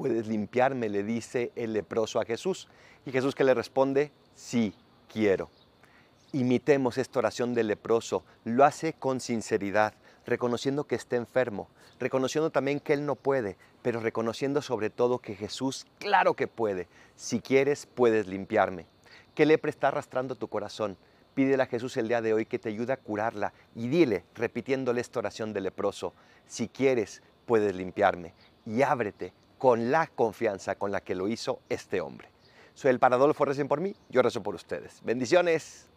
¿puedes limpiarme? le dice el leproso a Jesús. Y Jesús que le responde, sí, quiero. Imitemos esta oración del leproso, lo hace con sinceridad, reconociendo que está enfermo, reconociendo también que él no puede, pero reconociendo sobre todo que Jesús, claro que puede. Si quieres, puedes limpiarme. ¿Qué lepra está arrastrando tu corazón? Pídele a Jesús el día de hoy que te ayude a curarla y dile, repitiéndole esta oración del leproso, si quieres, puedes limpiarme y ábrete con la confianza con la que lo hizo este hombre. Soy el Paradolfo, recen por mí, yo rezo por ustedes. Bendiciones.